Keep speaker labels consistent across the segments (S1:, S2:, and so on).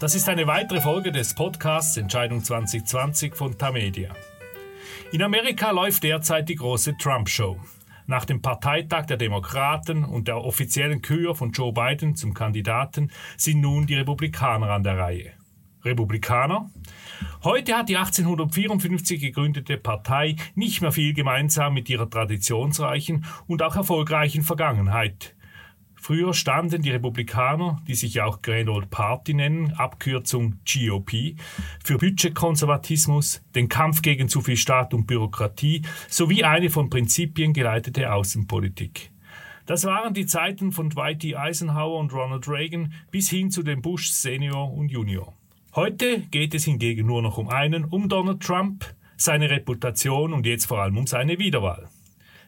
S1: Das ist eine weitere Folge des Podcasts Entscheidung 2020 von Tamedia. In Amerika läuft derzeit die große Trump-Show. Nach dem Parteitag der Demokraten und der offiziellen Kür von Joe Biden zum Kandidaten sind nun die Republikaner an der Reihe. Republikaner? Heute hat die 1854 gegründete Partei nicht mehr viel gemeinsam mit ihrer traditionsreichen und auch erfolgreichen Vergangenheit. Früher standen die Republikaner, die sich auch Grand Old Party nennen, Abkürzung GOP, für Budgetkonservatismus, den Kampf gegen zu viel Staat und Bürokratie sowie eine von Prinzipien geleitete Außenpolitik. Das waren die Zeiten von Dwight D. Eisenhower und Ronald Reagan bis hin zu den Bush Senior und Junior. Heute geht es hingegen nur noch um einen, um Donald Trump, seine Reputation und jetzt vor allem um seine Wiederwahl.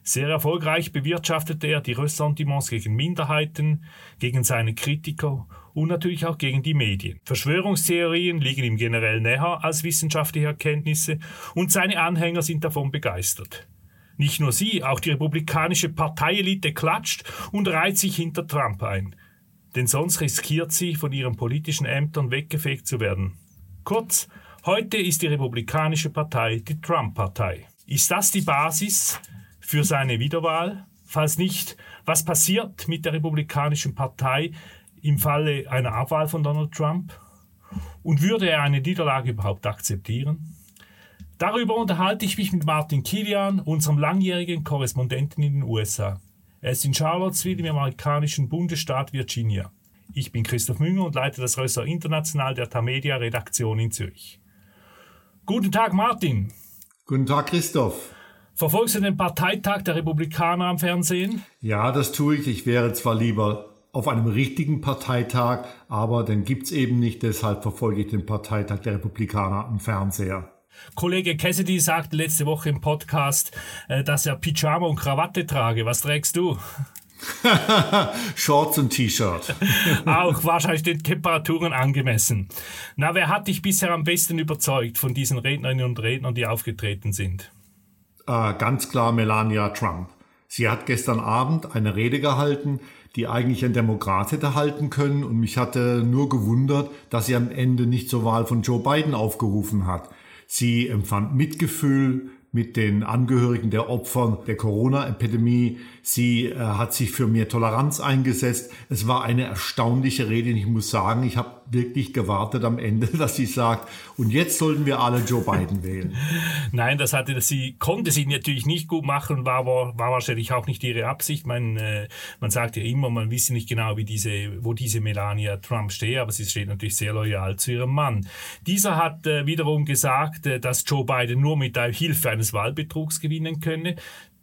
S1: Sehr erfolgreich bewirtschaftete er die Ressentiments gegen Minderheiten, gegen seine Kritiker und natürlich auch gegen die Medien. Verschwörungstheorien liegen ihm generell näher als wissenschaftliche Erkenntnisse und seine Anhänger sind davon begeistert. Nicht nur sie, auch die republikanische Parteielite klatscht und reiht sich hinter Trump ein. Denn sonst riskiert sie, von ihren politischen Ämtern weggefegt zu werden. Kurz, heute ist die Republikanische Partei die Trump-Partei. Ist das die Basis für seine Wiederwahl? Falls nicht, was passiert mit der Republikanischen Partei im Falle einer Abwahl von Donald Trump? Und würde er eine Niederlage überhaupt akzeptieren? Darüber unterhalte ich mich mit Martin Kilian, unserem langjährigen Korrespondenten in den USA. Er ist in Charlottesville im amerikanischen Bundesstaat Virginia. Ich bin Christoph Münger und leite das Ressort International der Tamedia Redaktion in Zürich. Guten Tag, Martin.
S2: Guten Tag, Christoph.
S1: Verfolgst du den Parteitag der Republikaner am Fernsehen?
S2: Ja, das tue ich. Ich wäre zwar lieber auf einem richtigen Parteitag, aber den gibt's eben nicht, deshalb verfolge ich den Parteitag der Republikaner am Fernseher.
S1: Kollege Cassidy sagte letzte Woche im Podcast, äh, dass er Pyjama und Krawatte trage. Was trägst du?
S2: Shorts und T-Shirt.
S1: Auch wahrscheinlich den Temperaturen angemessen. Na, wer hat dich bisher am besten überzeugt von diesen Rednerinnen und Rednern, die aufgetreten sind?
S2: Äh, ganz klar Melania Trump. Sie hat gestern Abend eine Rede gehalten, die eigentlich ein Demokrat hätte halten können und mich hatte nur gewundert, dass sie am Ende nicht zur Wahl von Joe Biden aufgerufen hat. Sie empfand Mitgefühl mit den Angehörigen der Opfer der Corona-Epidemie. Sie äh, hat sich für mehr Toleranz eingesetzt. Es war eine erstaunliche Rede. Ich muss sagen, ich habe wirklich gewartet am Ende, dass sie sagt, und jetzt sollten wir alle Joe Biden wählen.
S1: Nein, das hatte sie, konnte sie natürlich nicht gut machen, war, war, war wahrscheinlich auch nicht ihre Absicht. Man, äh, man sagt ja immer, man wisse nicht genau, wie diese, wo diese Melania Trump steht, aber sie steht natürlich sehr loyal zu ihrem Mann. Dieser hat äh, wiederum gesagt, äh, dass Joe Biden nur mit der Hilfe eines Wahlbetrugs gewinnen könne.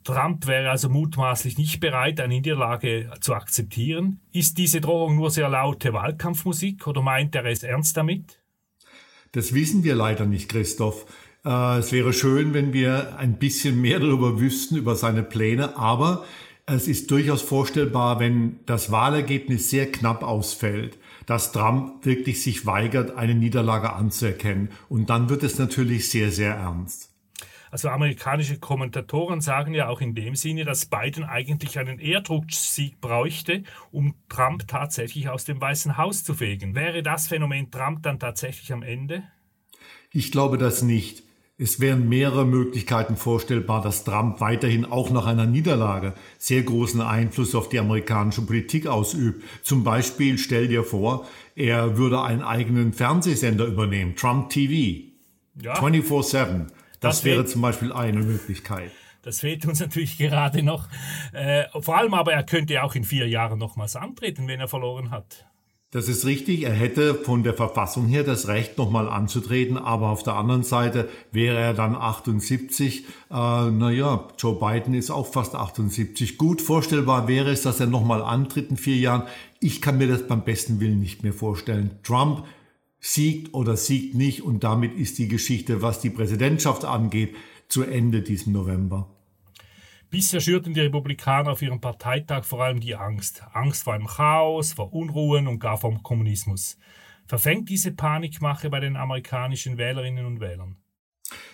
S1: Trump wäre also mutmaßlich nicht bereit, eine Niederlage zu akzeptieren. Ist diese Drohung nur sehr laute Wahlkampfmusik oder meint er es ernst damit?
S2: Das wissen wir leider nicht, Christoph. Äh, es wäre schön, wenn wir ein bisschen mehr darüber wüssten, über seine Pläne, aber es ist durchaus vorstellbar, wenn das Wahlergebnis sehr knapp ausfällt, dass Trump wirklich sich weigert, eine Niederlage anzuerkennen. Und dann wird es natürlich sehr, sehr ernst.
S1: Also amerikanische Kommentatoren sagen ja auch in dem Sinne, dass Biden eigentlich einen Ehrendrucksieg bräuchte, um Trump tatsächlich aus dem Weißen Haus zu fegen. Wäre das Phänomen Trump dann tatsächlich am Ende?
S2: Ich glaube das nicht. Es wären mehrere Möglichkeiten vorstellbar, dass Trump weiterhin auch nach einer Niederlage sehr großen Einfluss auf die amerikanische Politik ausübt. Zum Beispiel stell dir vor, er würde einen eigenen Fernsehsender übernehmen, Trump TV. Ja. 24-7. Das, das wäre zum Beispiel eine Möglichkeit.
S1: Das fehlt uns natürlich gerade noch. Äh, vor allem aber, er könnte auch in vier Jahren nochmals antreten, wenn er verloren hat.
S2: Das ist richtig. Er hätte von der Verfassung her das Recht, nochmal anzutreten. Aber auf der anderen Seite wäre er dann 78. Äh, naja, Joe Biden ist auch fast 78. Gut vorstellbar wäre es, dass er nochmal antritt in vier Jahren. Ich kann mir das beim besten Willen nicht mehr vorstellen. Trump siegt oder siegt nicht und damit ist die Geschichte, was die Präsidentschaft angeht, zu Ende diesen November.
S1: Bisher schürten die Republikaner auf ihrem Parteitag vor allem die Angst. Angst vor einem Chaos, vor Unruhen und gar vom Kommunismus. Verfängt diese Panikmache bei den amerikanischen Wählerinnen und Wählern?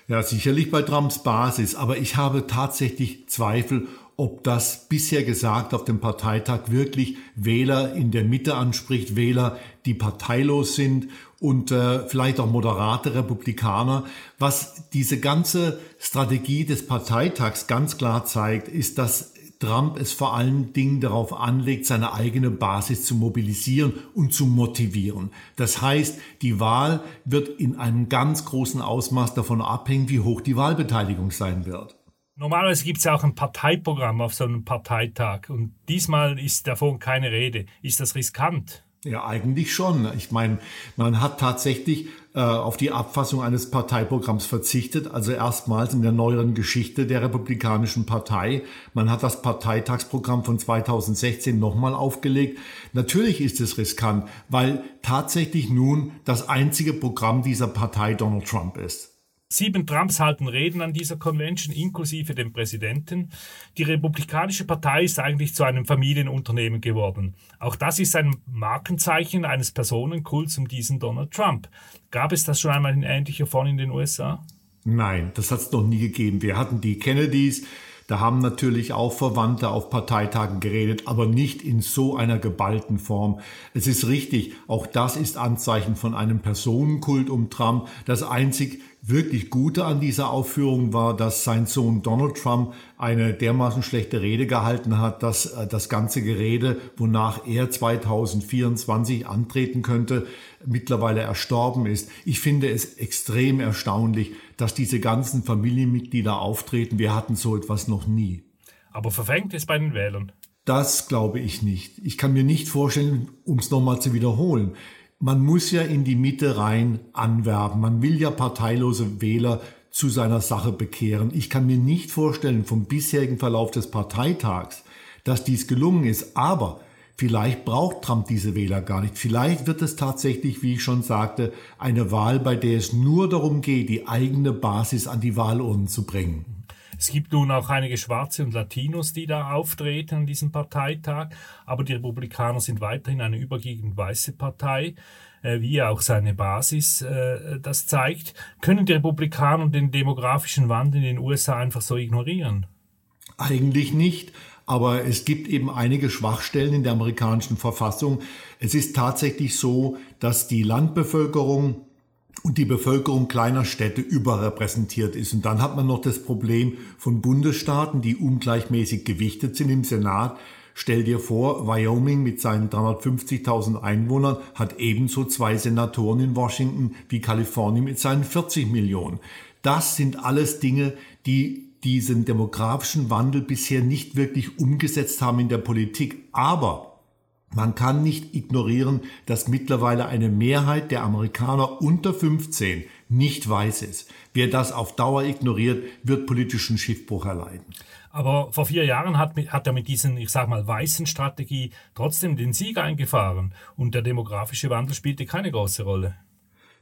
S2: Ja, sicherlich bei Trumps Basis, aber ich habe tatsächlich Zweifel, ob das bisher gesagt auf dem Parteitag wirklich Wähler in der Mitte anspricht, Wähler, die parteilos sind und äh, vielleicht auch moderate Republikaner. Was diese ganze Strategie des Parteitags ganz klar zeigt, ist, dass Trump es vor allen Dingen darauf anlegt, seine eigene Basis zu mobilisieren und zu motivieren. Das heißt, die Wahl wird in einem ganz großen Ausmaß davon abhängen, wie hoch die Wahlbeteiligung sein wird.
S1: Normalerweise gibt es ja auch ein Parteiprogramm auf so einem Parteitag und diesmal ist davon keine Rede. Ist das riskant?
S2: Ja, eigentlich schon. Ich meine, man hat tatsächlich äh, auf die Abfassung eines Parteiprogramms verzichtet, also erstmals in der neueren Geschichte der Republikanischen Partei. Man hat das Parteitagsprogramm von 2016 nochmal aufgelegt. Natürlich ist es riskant, weil tatsächlich nun das einzige Programm dieser Partei Donald Trump ist.
S1: Sieben Trumps halten Reden an dieser Convention, inklusive dem Präsidenten. Die Republikanische Partei ist eigentlich zu einem Familienunternehmen geworden. Auch das ist ein Markenzeichen eines Personenkults um diesen Donald Trump. Gab es das schon einmal in ähnlicher Form in den USA?
S2: Nein, das hat es noch nie gegeben. Wir hatten die Kennedys, da haben natürlich auch Verwandte auf Parteitagen geredet, aber nicht in so einer geballten Form. Es ist richtig, auch das ist Anzeichen von einem Personenkult um Trump. Das einzig wirklich Gute an dieser Aufführung war, dass sein Sohn Donald Trump eine dermaßen schlechte Rede gehalten hat, dass äh, das ganze Gerede, wonach er 2024 antreten könnte, mittlerweile erstorben ist. Ich finde es extrem erstaunlich, dass diese ganzen Familienmitglieder auftreten. Wir hatten so etwas noch nie.
S1: Aber verfängt es bei den Wählern?
S2: Das glaube ich nicht. Ich kann mir nicht vorstellen, um es nochmal zu wiederholen, man muss ja in die Mitte rein anwerben. Man will ja parteilose Wähler zu seiner Sache bekehren. Ich kann mir nicht vorstellen vom bisherigen Verlauf des Parteitags, dass dies gelungen ist. Aber vielleicht braucht Trump diese Wähler gar nicht. Vielleicht wird es tatsächlich, wie ich schon sagte, eine Wahl, bei der es nur darum geht, die eigene Basis an die Wahlurnen zu bringen.
S1: Es gibt nun auch einige Schwarze und Latinos, die da auftreten an diesem Parteitag, aber die Republikaner sind weiterhin eine überwiegend weiße Partei, äh, wie auch seine Basis äh, das zeigt. Können die Republikaner den demografischen Wandel in den USA einfach so ignorieren?
S2: Eigentlich nicht. Aber es gibt eben einige Schwachstellen in der amerikanischen Verfassung. Es ist tatsächlich so, dass die Landbevölkerung und die Bevölkerung kleiner Städte überrepräsentiert ist. Und dann hat man noch das Problem von Bundesstaaten, die ungleichmäßig gewichtet sind im Senat. Stell dir vor, Wyoming mit seinen 350.000 Einwohnern hat ebenso zwei Senatoren in Washington wie Kalifornien mit seinen 40 Millionen. Das sind alles Dinge, die diesen demografischen Wandel bisher nicht wirklich umgesetzt haben in der Politik. Aber man kann nicht ignorieren, dass mittlerweile eine Mehrheit der Amerikaner unter 15 nicht weiß ist. Wer das auf Dauer ignoriert, wird politischen Schiffbruch erleiden.
S1: Aber vor vier Jahren hat, hat er mit diesen, ich sag mal, weißen Strategie trotzdem den Sieg eingefahren und der demografische Wandel spielte keine große Rolle.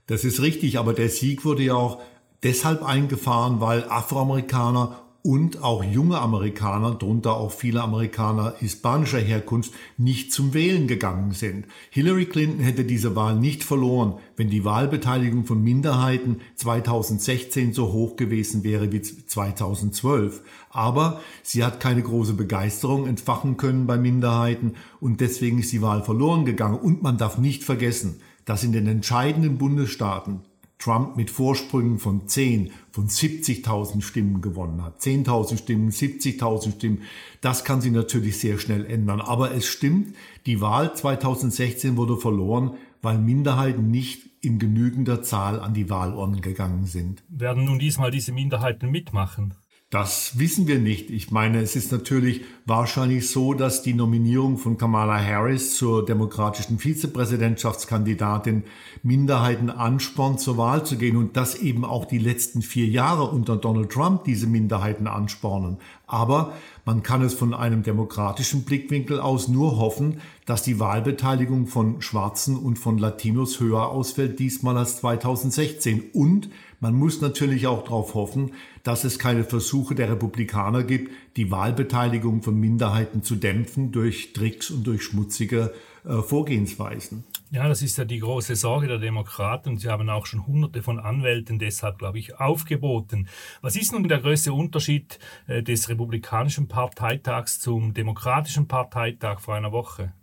S2: Das ist richtig, aber der Sieg wurde ja auch deshalb eingefahren, weil Afroamerikaner und auch junge Amerikaner, darunter auch viele Amerikaner hispanischer Herkunft, nicht zum Wählen gegangen sind. Hillary Clinton hätte diese Wahl nicht verloren, wenn die Wahlbeteiligung von Minderheiten 2016 so hoch gewesen wäre wie 2012. Aber sie hat keine große Begeisterung entfachen können bei Minderheiten und deswegen ist die Wahl verloren gegangen. Und man darf nicht vergessen, dass in den entscheidenden Bundesstaaten Trump mit Vorsprüngen von 10, von 70.000 Stimmen gewonnen hat. 10.000 Stimmen, 70.000 Stimmen, das kann sich natürlich sehr schnell ändern. Aber es stimmt, die Wahl 2016 wurde verloren, weil Minderheiten nicht in genügender Zahl an die Wahlurnen gegangen sind.
S1: Werden nun diesmal diese Minderheiten mitmachen?
S2: Das wissen wir nicht. Ich meine, es ist natürlich wahrscheinlich so, dass die Nominierung von Kamala Harris zur demokratischen Vizepräsidentschaftskandidatin Minderheiten anspornt, zur Wahl zu gehen und dass eben auch die letzten vier Jahre unter Donald Trump diese Minderheiten anspornen. Aber man kann es von einem demokratischen Blickwinkel aus nur hoffen, dass die Wahlbeteiligung von Schwarzen und von Latinos höher ausfällt diesmal als 2016 und man muss natürlich auch darauf hoffen, dass es keine Versuche der Republikaner gibt, die Wahlbeteiligung von Minderheiten zu dämpfen durch Tricks und durch schmutzige äh, Vorgehensweisen.
S1: Ja, das ist ja die große Sorge der Demokraten. Sie haben auch schon hunderte von Anwälten deshalb, glaube ich, aufgeboten. Was ist nun der größte Unterschied äh, des Republikanischen Parteitags zum Demokratischen Parteitag vor einer Woche?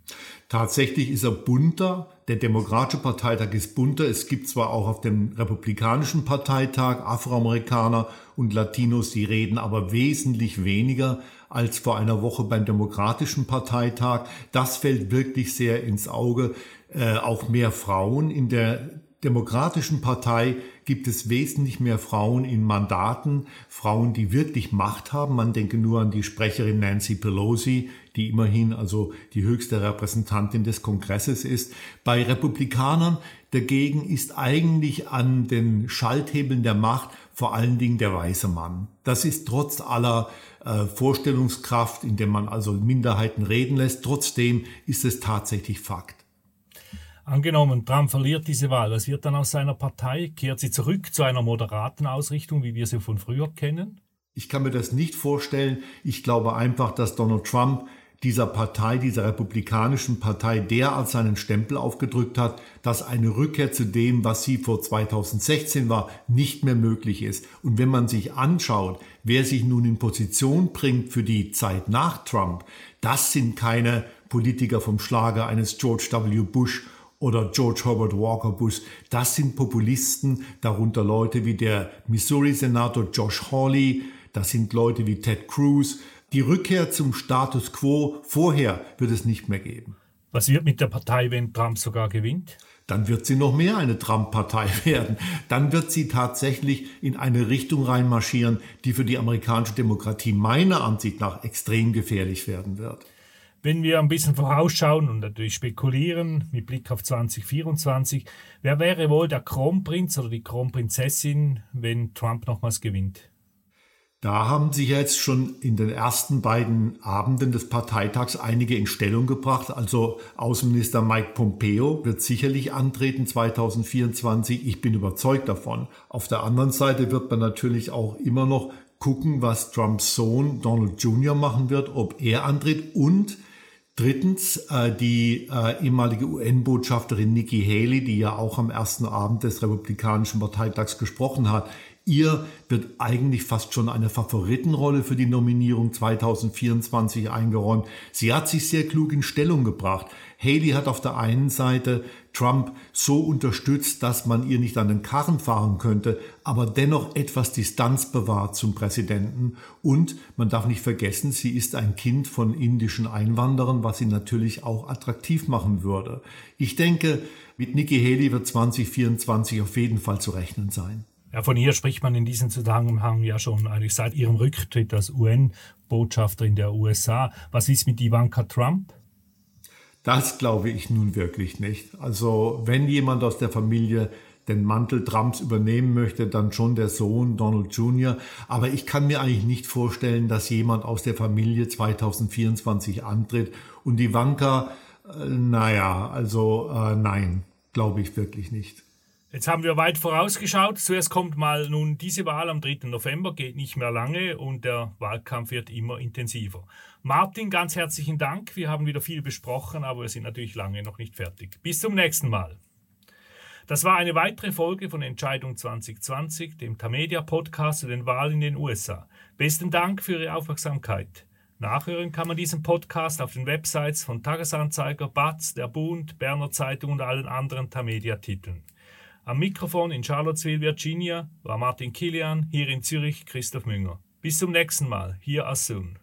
S2: Tatsächlich ist er bunter. Der Demokratische Parteitag ist bunter. Es gibt zwar auch auf dem Republikanischen Parteitag Afroamerikaner und Latinos, die reden aber wesentlich weniger als vor einer Woche beim Demokratischen Parteitag. Das fällt wirklich sehr ins Auge. Äh, auch mehr Frauen. In der Demokratischen Partei gibt es wesentlich mehr Frauen in Mandaten, Frauen, die wirklich Macht haben. Man denke nur an die Sprecherin Nancy Pelosi, die immerhin also die höchste Repräsentantin des Kongresses ist. Bei Republikanern dagegen ist eigentlich an den Schalthebeln der Macht vor allen Dingen der weiße Mann. Das ist trotz aller äh, Vorstellungskraft, indem man also Minderheiten reden lässt, trotzdem ist es tatsächlich Fakt.
S1: Angenommen, Trump verliert diese Wahl, was wird dann aus seiner Partei? Kehrt sie zurück zu einer moderaten Ausrichtung, wie wir sie von früher kennen?
S2: Ich kann mir das nicht vorstellen. Ich glaube einfach, dass Donald Trump dieser Partei, dieser republikanischen Partei derart seinen Stempel aufgedrückt hat, dass eine Rückkehr zu dem, was sie vor 2016 war, nicht mehr möglich ist. Und wenn man sich anschaut, wer sich nun in Position bringt für die Zeit nach Trump, das sind keine Politiker vom Schlager eines George W. Bush oder George Herbert Walker Bush, das sind Populisten, darunter Leute wie der Missouri-Senator Josh Hawley, das sind Leute wie Ted Cruz. Die Rückkehr zum Status quo vorher wird es nicht mehr geben.
S1: Was wird mit der Partei, wenn Trump sogar gewinnt?
S2: Dann wird sie noch mehr eine Trump-Partei werden. Dann wird sie tatsächlich in eine Richtung reinmarschieren, die für die amerikanische Demokratie meiner Ansicht nach extrem gefährlich werden wird.
S1: Wenn wir ein bisschen vorausschauen und natürlich spekulieren mit Blick auf 2024, wer wäre wohl der Kronprinz oder die Kronprinzessin, wenn Trump nochmals gewinnt?
S2: Da haben sich jetzt schon in den ersten beiden Abenden des Parteitags einige in Stellung gebracht. Also Außenminister Mike Pompeo wird sicherlich antreten 2024. Ich bin überzeugt davon. Auf der anderen Seite wird man natürlich auch immer noch gucken, was Trumps Sohn Donald Jr. machen wird, ob er antritt und Drittens, äh, die äh, ehemalige UN-Botschafterin Nikki Haley, die ja auch am ersten Abend des Republikanischen Parteitags gesprochen hat, ihr wird eigentlich fast schon eine Favoritenrolle für die Nominierung 2024 eingeräumt. Sie hat sich sehr klug in Stellung gebracht. Haley hat auf der einen Seite Trump so unterstützt, dass man ihr nicht an den Karren fahren könnte, aber dennoch etwas Distanz bewahrt zum Präsidenten. Und man darf nicht vergessen, sie ist ein Kind von indischen Einwanderern, was sie natürlich auch attraktiv machen würde. Ich denke, mit Nikki Haley wird 2024 auf jeden Fall zu rechnen sein.
S1: Ja, von ihr spricht man in diesem Zusammenhang ja schon eigentlich seit ihrem Rücktritt als UN-Botschafter in der USA. Was ist mit Ivanka Trump?
S2: Das glaube ich nun wirklich nicht. Also wenn jemand aus der Familie den Mantel Trumps übernehmen möchte, dann schon der Sohn Donald Jr. Aber ich kann mir eigentlich nicht vorstellen, dass jemand aus der Familie 2024 antritt. Und Ivanka, äh, naja, also äh, nein, glaube ich wirklich nicht.
S1: Jetzt haben wir weit vorausgeschaut. Zuerst kommt mal nun diese Wahl am 3. November, geht nicht mehr lange und der Wahlkampf wird immer intensiver. Martin, ganz herzlichen Dank. Wir haben wieder viel besprochen, aber wir sind natürlich lange noch nicht fertig. Bis zum nächsten Mal. Das war eine weitere Folge von Entscheidung 2020, dem Tamedia Podcast zu den Wahlen in den USA. Besten Dank für Ihre Aufmerksamkeit. Nachhören kann man diesen Podcast auf den Websites von Tagesanzeiger, Batz, der Bund, Berner Zeitung und allen anderen Tamedia-Titeln. Am Mikrofon in Charlottesville, Virginia, war Martin Kilian, hier in Zürich Christoph Münger. Bis zum nächsten Mal, hier as soon.